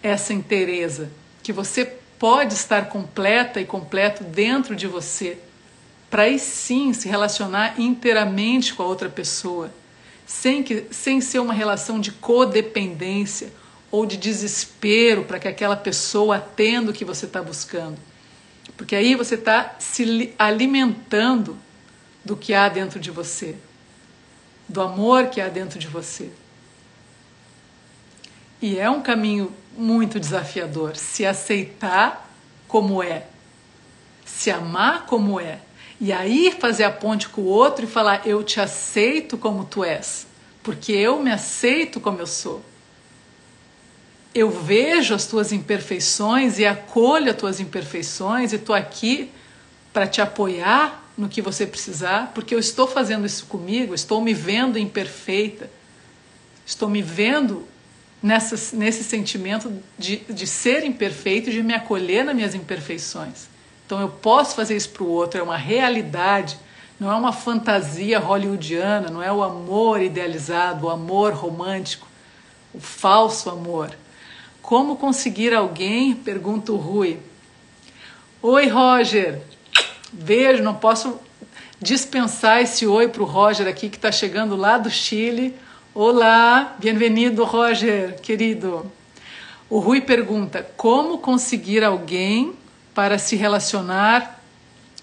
essa inteireza, que você pode estar completa e completo dentro de você, para aí sim se relacionar inteiramente com a outra pessoa, sem, que, sem ser uma relação de codependência ou de desespero para que aquela pessoa atenda o que você está buscando. Porque aí você está se alimentando do que há dentro de você do amor que há dentro de você. E é um caminho muito desafiador se aceitar como é, se amar como é, e aí fazer a ponte com o outro e falar: Eu te aceito como tu és, porque eu me aceito como eu sou. Eu vejo as tuas imperfeições e acolho as tuas imperfeições e estou aqui para te apoiar no que você precisar, porque eu estou fazendo isso comigo, estou me vendo imperfeita, estou me vendo nessa, nesse sentimento de, de ser imperfeito e de me acolher nas minhas imperfeições. Então eu posso fazer isso para o outro, é uma realidade, não é uma fantasia hollywoodiana, não é o amor idealizado, o amor romântico, o falso amor. Como conseguir alguém? Pergunta o Rui. Oi, Roger. Beijo, não posso dispensar esse oi para o Roger aqui que está chegando lá do Chile. Olá, bem-vindo, Roger, querido. O Rui pergunta: como conseguir alguém para se relacionar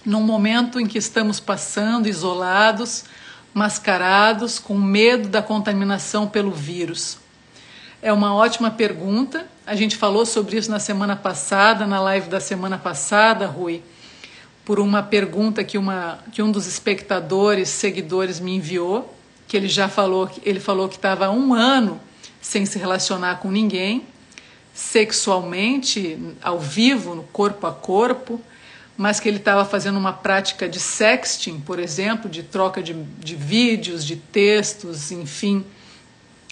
num momento em que estamos passando isolados, mascarados, com medo da contaminação pelo vírus? É uma ótima pergunta. A gente falou sobre isso na semana passada, na live da semana passada, Rui, por uma pergunta que, uma, que um dos espectadores, seguidores me enviou, que ele já falou, ele falou que estava um ano sem se relacionar com ninguém, sexualmente, ao vivo, no corpo a corpo, mas que ele estava fazendo uma prática de sexting, por exemplo, de troca de, de vídeos, de textos, enfim.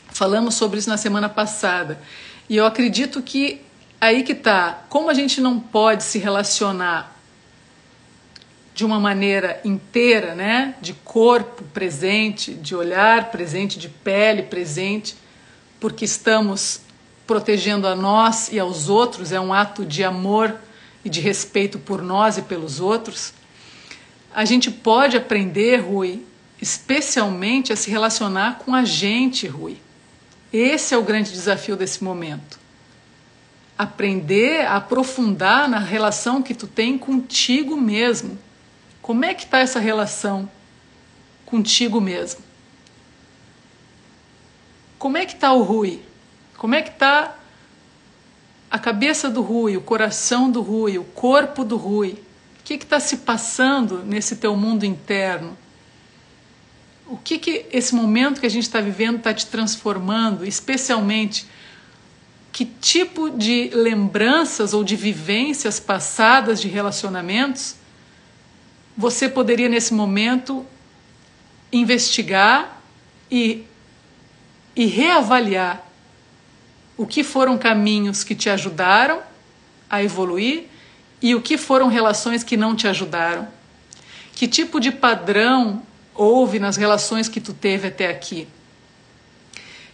Falamos sobre isso na semana passada. E eu acredito que aí que está, como a gente não pode se relacionar de uma maneira inteira, né, de corpo presente, de olhar presente, de pele presente, porque estamos protegendo a nós e aos outros, é um ato de amor e de respeito por nós e pelos outros. A gente pode aprender, Rui, especialmente a se relacionar com a gente, Rui. Esse é o grande desafio desse momento. Aprender a aprofundar na relação que tu tem contigo mesmo. Como é que está essa relação contigo mesmo? Como é que está o Rui? Como é que está a cabeça do Rui, o coração do Rui, o corpo do Rui? O que está se passando nesse teu mundo interno? O que, que esse momento que a gente está vivendo está te transformando, especialmente? Que tipo de lembranças ou de vivências passadas de relacionamentos você poderia, nesse momento, investigar e e reavaliar o que foram caminhos que te ajudaram a evoluir e o que foram relações que não te ajudaram. Que tipo de padrão houve nas relações que tu teve até aqui?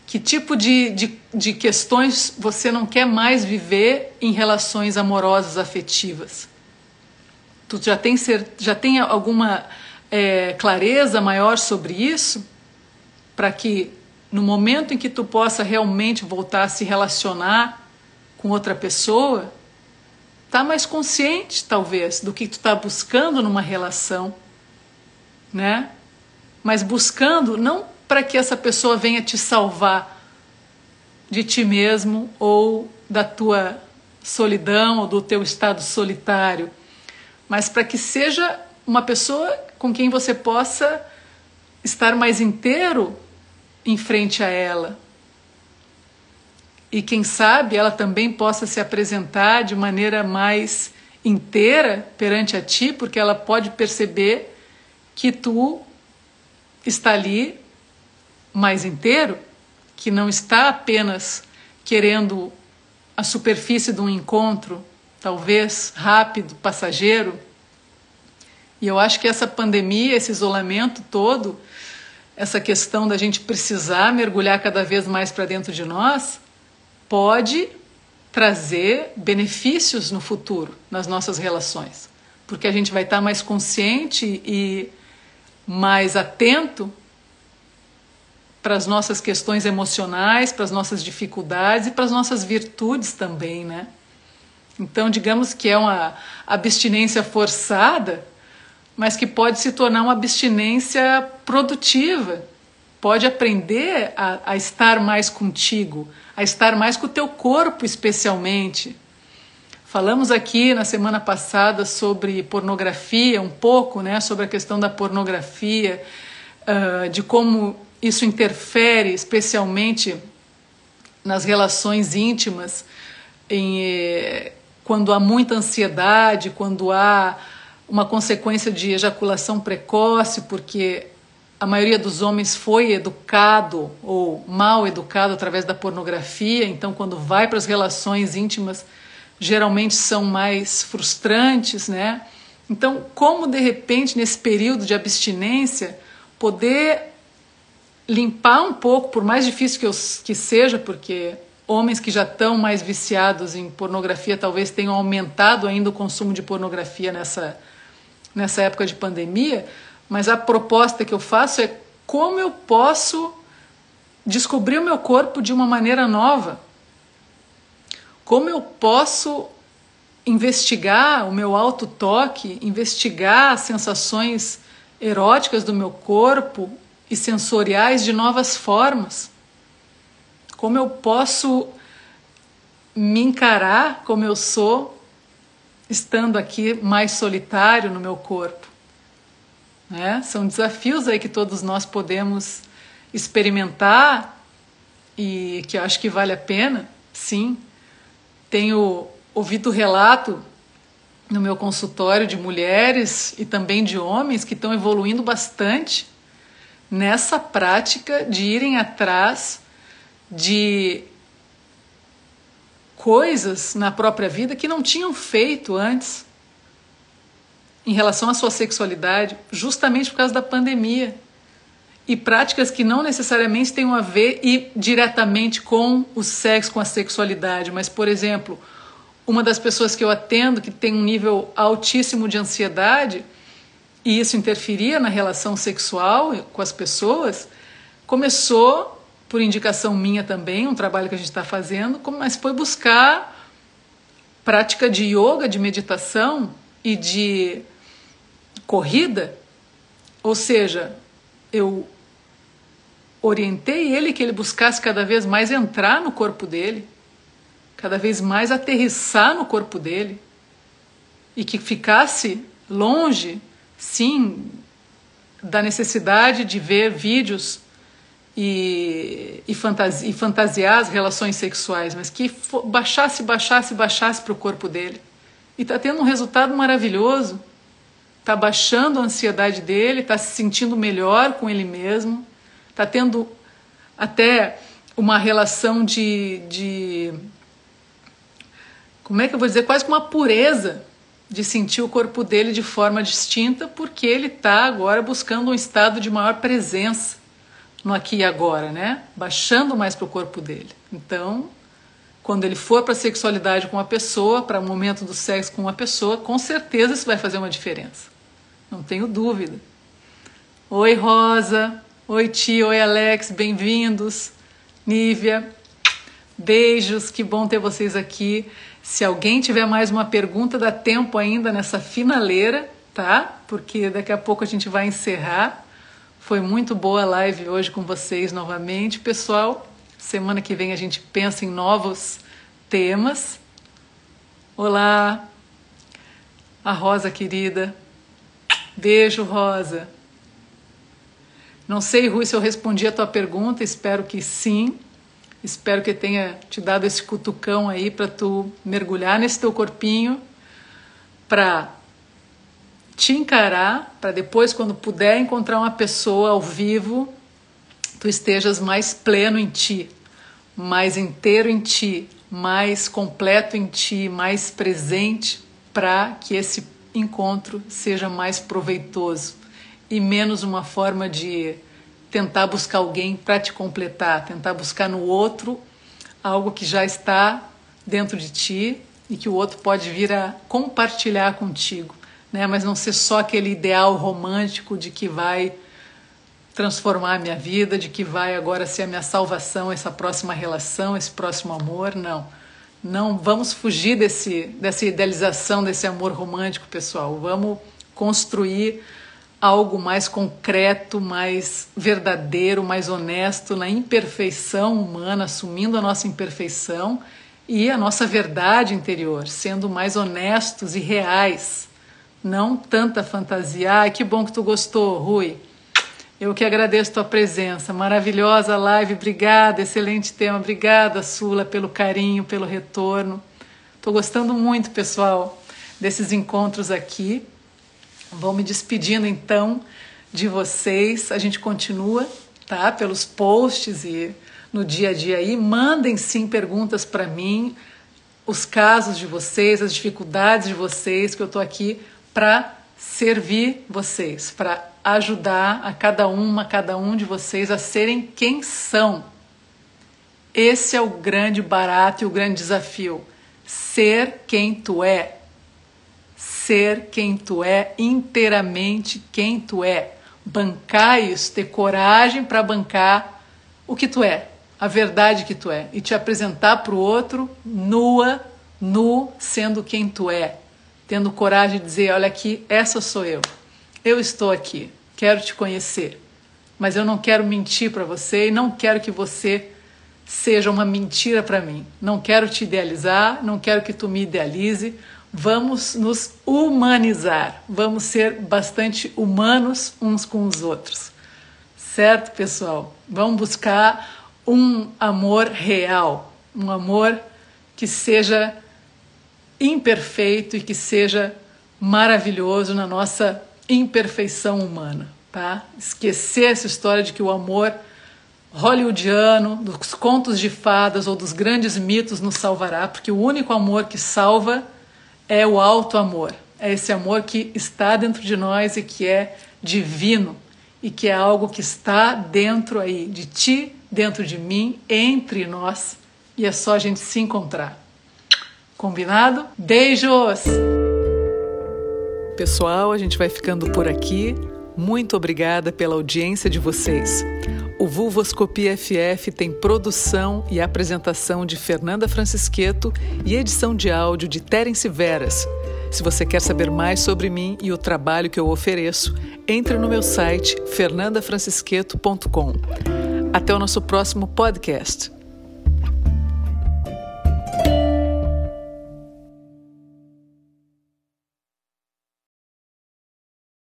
Que tipo de, de, de questões você não quer mais viver em relações amorosas, afetivas? Tu já tem, já tem alguma é, clareza maior sobre isso? Para que no momento em que tu possa realmente voltar a se relacionar com outra pessoa, tá mais consciente talvez do que tu está buscando numa relação, né? Mas buscando não para que essa pessoa venha te salvar de ti mesmo ou da tua solidão ou do teu estado solitário, mas para que seja uma pessoa com quem você possa estar mais inteiro em frente a ela. E quem sabe ela também possa se apresentar de maneira mais inteira perante a ti, porque ela pode perceber que tu está ali mais inteiro, que não está apenas querendo a superfície de um encontro, talvez rápido, passageiro. E eu acho que essa pandemia, esse isolamento todo, essa questão da gente precisar mergulhar cada vez mais para dentro de nós, pode trazer benefícios no futuro nas nossas relações, porque a gente vai estar mais consciente e mais atento para as nossas questões emocionais, para as nossas dificuldades e para as nossas virtudes também, né? Então, digamos que é uma abstinência forçada, mas que pode se tornar uma abstinência produtiva. Pode aprender a, a estar mais contigo, a estar mais com o teu corpo, especialmente. Falamos aqui na semana passada sobre pornografia, um pouco, né, sobre a questão da pornografia, uh, de como isso interfere, especialmente nas relações íntimas, em, eh, quando há muita ansiedade, quando há uma consequência de ejaculação precoce, porque a maioria dos homens foi educado ou mal educado através da pornografia, então quando vai para as relações íntimas, geralmente são mais frustrantes, né? Então, como de repente nesse período de abstinência poder limpar um pouco, por mais difícil que, eu, que seja, porque homens que já estão mais viciados em pornografia talvez tenham aumentado ainda o consumo de pornografia nessa nessa época de pandemia, mas a proposta que eu faço é como eu posso descobrir o meu corpo de uma maneira nova. Como eu posso investigar o meu auto-toque, investigar as sensações eróticas do meu corpo e sensoriais de novas formas. Como eu posso me encarar como eu sou, estando aqui mais solitário no meu corpo. Né? São desafios aí que todos nós podemos experimentar e que acho que vale a pena, sim. Tenho ouvido relato no meu consultório de mulheres e também de homens que estão evoluindo bastante nessa prática de irem atrás de coisas na própria vida que não tinham feito antes em relação à sua sexualidade, justamente por causa da pandemia. E práticas que não necessariamente tenham a ver e diretamente com o sexo, com a sexualidade, mas, por exemplo, uma das pessoas que eu atendo que tem um nível altíssimo de ansiedade e isso interferia na relação sexual com as pessoas, começou por indicação minha também, um trabalho que a gente está fazendo, mas foi buscar prática de yoga, de meditação e de corrida. Ou seja, eu orientei ele que ele buscasse cada vez mais entrar no corpo dele, cada vez mais aterrissar no corpo dele e que ficasse longe, sim, da necessidade de ver vídeos e, e, fantasi, e fantasiar as relações sexuais, mas que baixasse, baixasse, baixasse para o corpo dele. E está tendo um resultado maravilhoso. Está baixando a ansiedade dele, está se sentindo melhor com ele mesmo, está tendo até uma relação de, de. Como é que eu vou dizer? Quase com uma pureza de sentir o corpo dele de forma distinta, porque ele está agora buscando um estado de maior presença no aqui e agora, né? Baixando mais para o corpo dele. Então, quando ele for para a sexualidade com uma pessoa, para o momento do sexo com uma pessoa, com certeza isso vai fazer uma diferença. Não tenho dúvida. Oi, Rosa. Oi, Tia. Oi, Alex. Bem-vindos. Nívia. Beijos. Que bom ter vocês aqui. Se alguém tiver mais uma pergunta, dá tempo ainda nessa finaleira, tá? Porque daqui a pouco a gente vai encerrar. Foi muito boa a live hoje com vocês novamente, pessoal. Semana que vem a gente pensa em novos temas. Olá, a Rosa querida. Beijo, Rosa. Não sei, Rui, se eu respondi a tua pergunta, espero que sim. Espero que tenha te dado esse cutucão aí para tu mergulhar nesse teu corpinho, para te encarar para depois, quando puder encontrar uma pessoa ao vivo, tu estejas mais pleno em ti, mais inteiro em ti, mais completo em ti, mais presente para que esse encontro seja mais proveitoso. E menos uma forma de tentar buscar alguém para te completar, tentar buscar no outro algo que já está dentro de ti e que o outro pode vir a compartilhar contigo né? mas não ser só aquele ideal romântico de que vai transformar a minha vida, de que vai agora ser a minha salvação, essa próxima relação, esse próximo amor, não. Não vamos fugir desse, dessa idealização desse amor romântico, pessoal. Vamos construir algo mais concreto, mais verdadeiro, mais honesto na imperfeição humana, assumindo a nossa imperfeição e a nossa verdade interior, sendo mais honestos e reais não tanta fantasia. Ai, que bom que tu gostou, Rui. Eu que agradeço tua presença. Maravilhosa live, obrigada, excelente tema. Obrigada, Sula, pelo carinho, pelo retorno. Estou gostando muito, pessoal, desses encontros aqui. Vou me despedindo então de vocês. A gente continua, tá? Pelos posts e no dia a dia aí. Mandem sim perguntas para mim, os casos de vocês, as dificuldades de vocês, que eu estou aqui para servir vocês, para ajudar a cada uma, a cada um de vocês a serem quem são. Esse é o grande barato e o grande desafio. Ser quem tu é. Ser quem tu é, inteiramente quem tu é. Bancar isso, ter coragem para bancar o que tu é, a verdade que tu é, e te apresentar para o outro nua, nu, sendo quem tu é, tendo coragem de dizer: olha aqui, essa sou eu. Eu estou aqui, quero te conhecer, mas eu não quero mentir para você e não quero que você seja uma mentira para mim. Não quero te idealizar, não quero que tu me idealize. Vamos nos humanizar, vamos ser bastante humanos uns com os outros. Certo, pessoal? Vamos buscar um amor real, um amor que seja imperfeito e que seja maravilhoso na nossa imperfeição humana, tá? Esquecer essa história de que o amor hollywoodiano, dos contos de fadas ou dos grandes mitos nos salvará, porque o único amor que salva é o alto amor. É esse amor que está dentro de nós e que é divino e que é algo que está dentro aí de ti, dentro de mim, entre nós, e é só a gente se encontrar. Combinado? Beijos! Pessoal, a gente vai ficando por aqui. Muito obrigada pela audiência de vocês. O Vulvoscopia FF tem produção e apresentação de Fernanda Francisqueto e edição de áudio de Terence Veras. Se você quer saber mais sobre mim e o trabalho que eu ofereço, entre no meu site fernandafrancisqueto.com. Até o nosso próximo podcast.